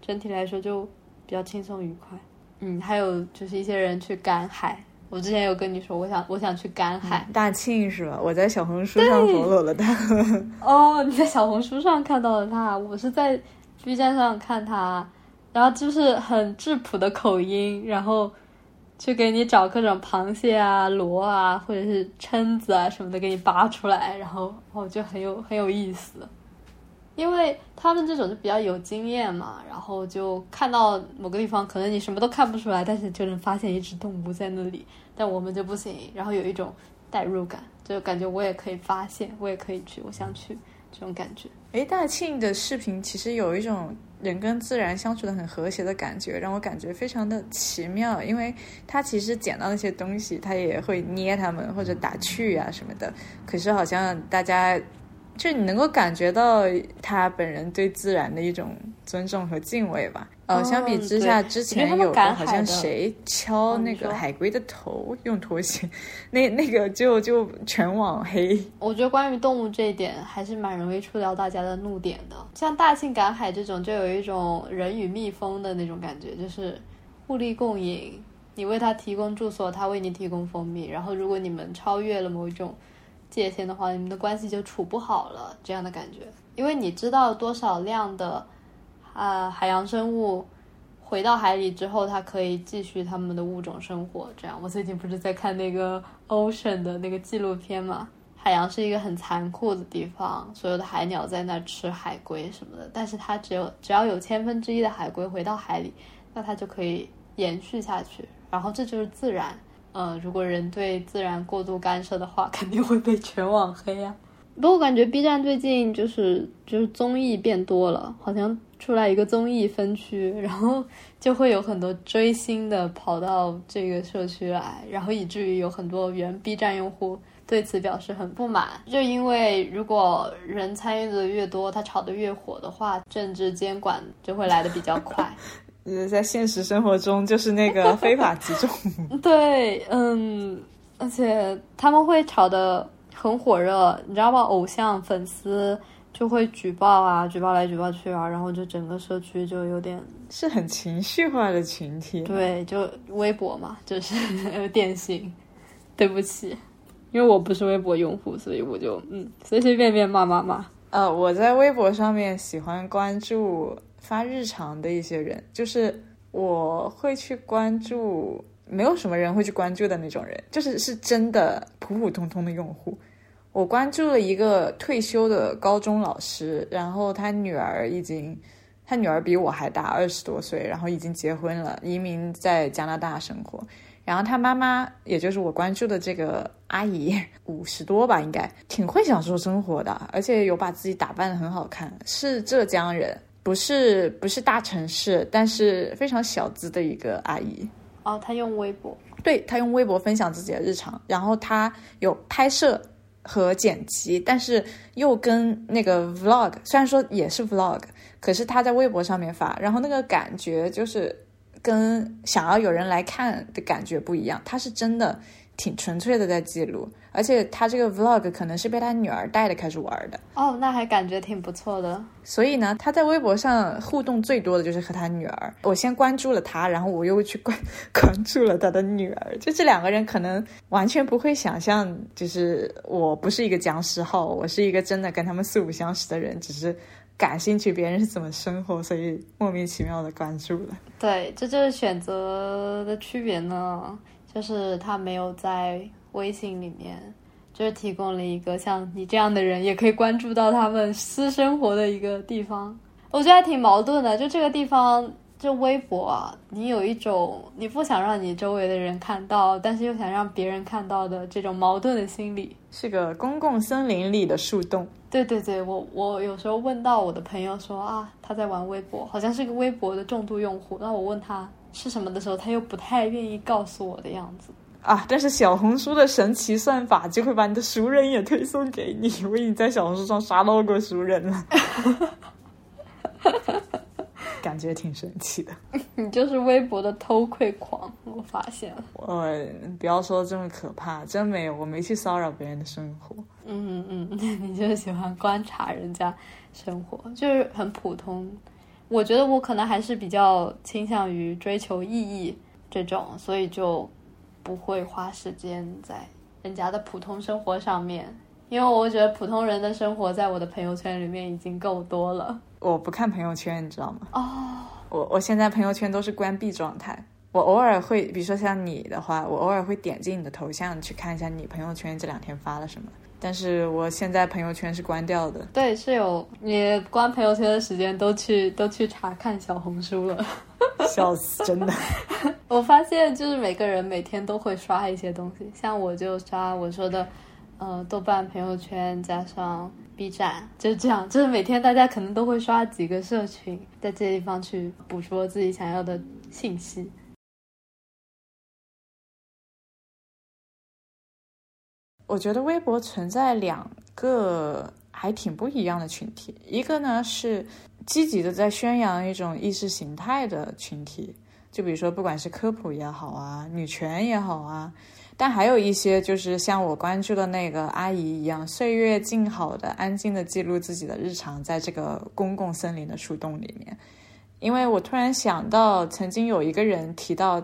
整体来说就比较轻松愉快。嗯，还有就是一些人去赶海，我之前有跟你说，我想我想去赶海。大庆是吧？我在小红书上 follow 了他。哦，你在小红书上看到了他，我是在 B 站上看他，然后就是很质朴的口音，然后去给你找各种螃蟹啊、螺啊，或者是蛏子啊什么的给你扒出来，然后哦就很有很有意思。因为他们这种就比较有经验嘛，然后就看到某个地方，可能你什么都看不出来，但是就能发现一只动物在那里。但我们就不行，然后有一种代入感，就感觉我也可以发现，我也可以去，我想去这种感觉。诶，大庆的视频其实有一种人跟自然相处的很和谐的感觉，让我感觉非常的奇妙。因为他其实捡到那些东西，他也会捏它们或者打趣啊什么的，可是好像大家。就你能够感觉到他本人对自然的一种尊重和敬畏吧。呃，相比之下，之前有好像谁敲那个海龟的头用拖鞋，那那个就就全网黑。我觉得关于动物这一点还是蛮容易触到大家的怒点的。像大庆赶海这种，就有一种人与蜜蜂的那种感觉，就是互利共赢。你为它提供住所，它为你提供蜂蜜。然后如果你们超越了某一种。界限的话，你们的关系就处不好了，这样的感觉。因为你知道多少量的啊海洋生物回到海里之后，它可以继续他们的物种生活。这样，我最近不是在看那个 Ocean 的那个纪录片嘛？海洋是一个很残酷的地方，所有的海鸟在那吃海龟什么的。但是它只有只要有千分之一的海龟回到海里，那它就可以延续下去。然后这就是自然。嗯，如果人对自然过度干涉的话，肯定会被全网黑呀。不过我感觉 B 站最近就是就是综艺变多了，好像出来一个综艺分区，然后就会有很多追星的跑到这个社区来，然后以至于有很多原 B 站用户对此表示很不满，就因为如果人参与的越多，他炒的越火的话，政治监管就会来的比较快。呃，在现实生活中就是那个非法集中。对，嗯，而且他们会吵得很火热，你知道吗？偶像粉丝就会举报啊，举报来举报去啊，然后就整个社区就有点是很情绪化的群体。对，就微博嘛，就是 典型。对不起，因为我不是微博用户，所以我就嗯随随便便骂骂骂。呃，我在微博上面喜欢关注。发日常的一些人，就是我会去关注，没有什么人会去关注的那种人，就是是真的普普通通的用户。我关注了一个退休的高中老师，然后他女儿已经，他女儿比我还大，二十多岁，然后已经结婚了，移民在加拿大生活。然后他妈妈，也就是我关注的这个阿姨，五十多吧，应该挺会享受生活的，而且有把自己打扮的很好看，是浙江人。不是不是大城市，但是非常小资的一个阿姨。哦，他用微博，对他用微博分享自己的日常，然后他有拍摄和剪辑，但是又跟那个 vlog，虽然说也是 vlog，可是他在微博上面发，然后那个感觉就是跟想要有人来看的感觉不一样，他是真的。挺纯粹的在记录，而且他这个 vlog 可能是被他女儿带的开始玩的哦，那还感觉挺不错的。所以呢，他在微博上互动最多的就是和他女儿。我先关注了他，然后我又去关 关注了他的女儿。就这两个人可能完全不会想象，就是我不是一个僵尸号，我是一个真的跟他们素不相识的人，只是感兴趣别人是怎么生活，所以莫名其妙的关注了。对，这就是选择的区别呢。就是他没有在微信里面，就是提供了一个像你这样的人也可以关注到他们私生活的一个地方。我觉得还挺矛盾的，就这个地方，就微博啊，你有一种你不想让你周围的人看到，但是又想让别人看到的这种矛盾的心理。是个公共森林里的树洞。对对对，我我有时候问到我的朋友说啊，他在玩微博，好像是个微博的重度用户，那我问他。是什么的时候，他又不太愿意告诉我的样子啊！但是小红书的神奇算法就会把你的熟人也推送给你，因为你在小红书上刷到过熟人了。感觉挺神奇的。你就是微博的偷窥狂，我发现了。我不要说这么可怕，真没有，我没去骚扰别人的生活。嗯嗯，你就是喜欢观察人家生活，就是很普通。我觉得我可能还是比较倾向于追求意义这种，所以就不会花时间在人家的普通生活上面，因为我觉得普通人的生活在我的朋友圈里面已经够多了。我不看朋友圈，你知道吗？哦，我我现在朋友圈都是关闭状态。我偶尔会，比如说像你的话，我偶尔会点进你的头像去看一下你朋友圈这两天发了什么。但是我现在朋友圈是关掉的。对，是有你关朋友圈的时间都去都去查看小红书了，笑死，真的。我发现就是每个人每天都会刷一些东西，像我就刷我说的，呃，豆瓣朋友圈加上 B 站，就这样，就是每天大家可能都会刷几个社群，在这些地方去捕捉自己想要的信息。我觉得微博存在两个还挺不一样的群体，一个呢是积极的在宣扬一种意识形态的群体，就比如说不管是科普也好啊，女权也好啊，但还有一些就是像我关注的那个阿姨一样，岁月静好的安静的记录自己的日常，在这个公共森林的树洞里面。因为我突然想到，曾经有一个人提到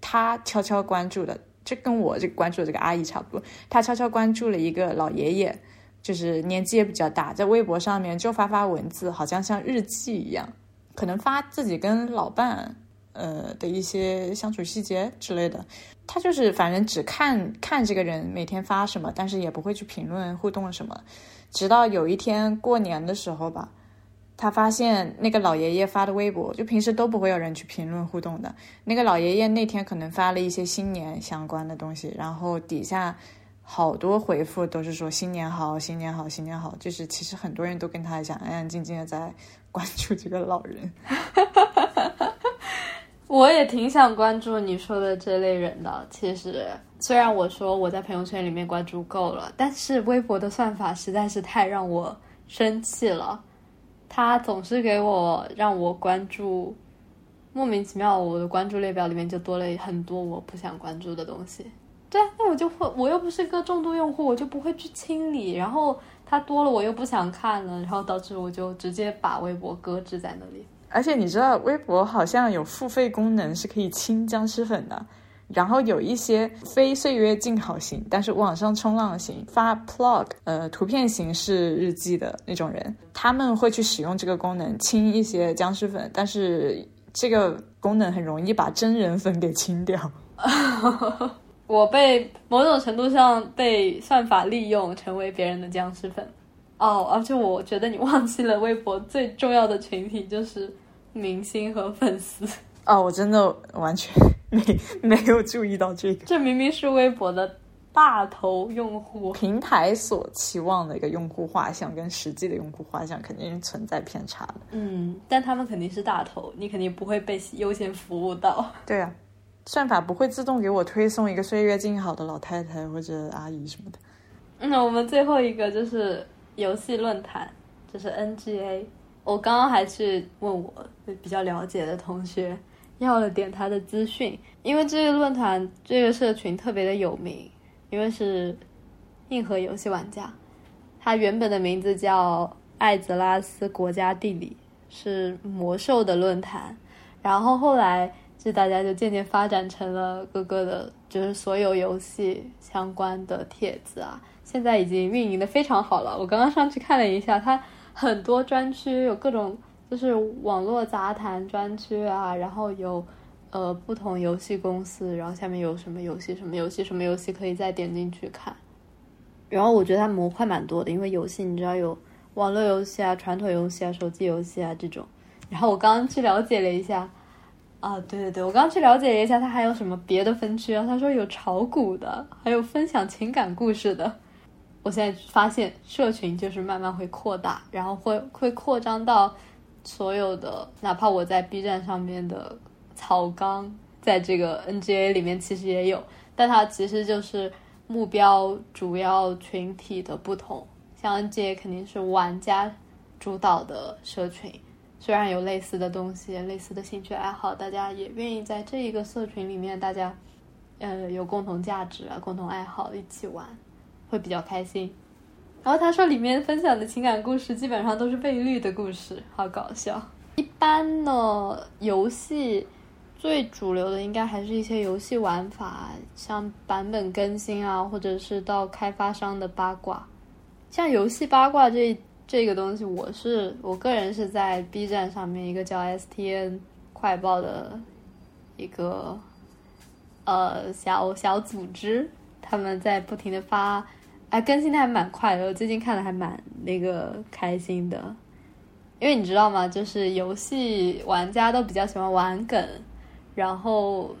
他悄悄关注的。这跟我这个关注的这个阿姨差不多，她悄悄关注了一个老爷爷，就是年纪也比较大，在微博上面就发发文字，好像像日记一样，可能发自己跟老伴呃的一些相处细节之类的。他就是反正只看看这个人每天发什么，但是也不会去评论互动什么。直到有一天过年的时候吧。他发现那个老爷爷发的微博，就平时都不会有人去评论互动的。那个老爷爷那天可能发了一些新年相关的东西，然后底下好多回复都是说新年好，新年好，新年好。就是其实很多人都跟他讲，安安静静的在关注这个老人。我也挺想关注你说的这类人的。其实虽然我说我在朋友圈里面关注够了，但是微博的算法实在是太让我生气了。他总是给我让我关注，莫名其妙，我的关注列表里面就多了很多我不想关注的东西。对啊，那我就会，我又不是一个重度用户，我就不会去清理。然后它多了，我又不想看了，然后导致我就直接把微博搁置在那里。而且你知道，微博好像有付费功能，是可以清僵尸粉的。然后有一些非岁月静好型，但是网上冲浪型发 plog，呃，图片形式日记的那种人，他们会去使用这个功能清一些僵尸粉，但是这个功能很容易把真人粉给清掉。我被某种程度上被算法利用，成为别人的僵尸粉。哦，而且我觉得你忘记了微博最重要的群体就是明星和粉丝。哦，我真的完全没没有注意到这个。这明明是微博的大头用户，平台所期望的一个用户画像跟实际的用户画像肯定是存在偏差的。嗯，但他们肯定是大头，你肯定不会被优先服务到。对啊，算法不会自动给我推送一个岁月静好的老太太或者阿姨什么的。那我们最后一个就是游戏论坛，就是 NGA。我刚刚还去问我比较了解的同学。要了点他的资讯，因为这个论坛这个社群特别的有名，因为是硬核游戏玩家。它原本的名字叫艾泽拉斯国家地理，是魔兽的论坛。然后后来就大家就渐渐发展成了各个的，就是所有游戏相关的帖子啊。现在已经运营的非常好了。我刚刚上去看了一下，它很多专区有各种。就是网络杂谈专区啊，然后有，呃，不同游戏公司，然后下面有什么游戏、什么游戏、什么游戏可以再点进去看。然后我觉得它模块蛮多的，因为游戏你知道有网络游戏啊、传统游戏啊、手机游戏啊这种。然后我刚刚去了解了一下，啊，对对对，我刚刚去了解了一下，它还有什么别的分区啊？他说有炒股的，还有分享情感故事的。我现在发现社群就是慢慢会扩大，然后会会扩张到。所有的，哪怕我在 B 站上面的草纲，在这个 NGA 里面其实也有，但它其实就是目标主要群体的不同。像 NGA 肯定是玩家主导的社群，虽然有类似的东西、类似的兴趣爱好，大家也愿意在这一个社群里面，大家呃有共同价值啊、共同爱好一起玩，会比较开心。然后他说里面分享的情感故事基本上都是被绿的故事，好搞笑。一般呢，游戏最主流的应该还是一些游戏玩法，像版本更新啊，或者是到开发商的八卦。像游戏八卦这这个东西，我是我个人是在 B 站上面一个叫 STN 快报的一个呃小小组织，他们在不停的发。哎，更新的还蛮快的，我最近看的还蛮那个开心的，因为你知道吗？就是游戏玩家都比较喜欢玩梗，然后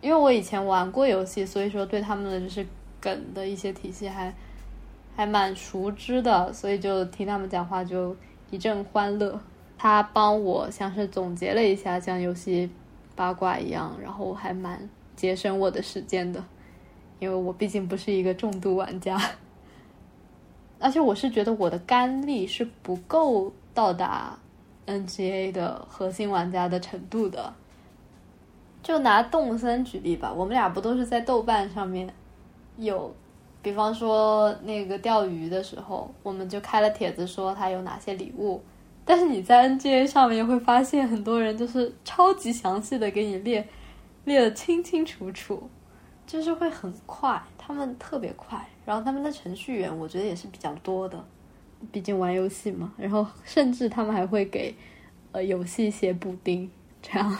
因为我以前玩过游戏，所以说对他们的就是梗的一些体系还还蛮熟知的，所以就听他们讲话就一阵欢乐。他帮我像是总结了一下像游戏八卦一样，然后还蛮节省我的时间的，因为我毕竟不是一个重度玩家。而且我是觉得我的肝力是不够到达 NGA 的核心玩家的程度的。就拿动森举例吧，我们俩不都是在豆瓣上面有，比方说那个钓鱼的时候，我们就开了帖子说他有哪些礼物。但是你在 NGA 上面会发现，很多人就是超级详细的给你列列的清清楚楚，就是会很快，他们特别快。然后他们的程序员，我觉得也是比较多的，毕竟玩游戏嘛。然后甚至他们还会给，呃，游戏写补丁，这样，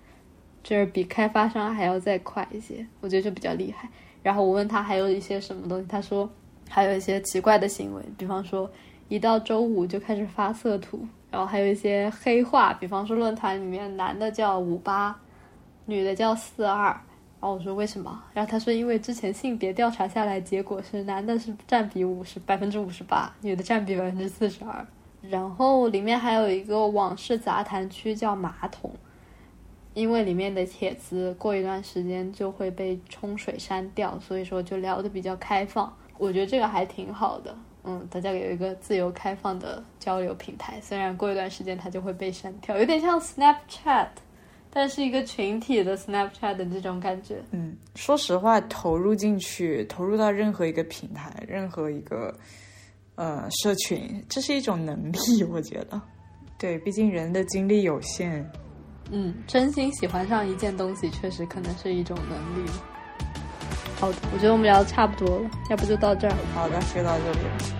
就是比开发商还要再快一些。我觉得就比较厉害。然后我问他还有一些什么东西，他说还有一些奇怪的行为，比方说一到周五就开始发色图，然后还有一些黑话，比方说论坛里面男的叫五八，女的叫四二。然后我说为什么？然后他说因为之前性别调查下来，结果是男的是占比五十百分之五十八，女的占比百分之四十二。然后里面还有一个往事杂谈区叫马桶，因为里面的帖子过一段时间就会被冲水删掉，所以说就聊的比较开放。我觉得这个还挺好的，嗯，大家有一个自由开放的交流平台，虽然过一段时间它就会被删掉，有点像 Snapchat。但是一个群体的 Snapchat 的这种感觉，嗯，说实话，投入进去，投入到任何一个平台，任何一个呃社群，这是一种能力，我觉得，对，毕竟人的精力有限，嗯，真心喜欢上一件东西，确实可能是一种能力。好的，我觉得我们聊的差不多了，要不就到这儿。好的，就到这里。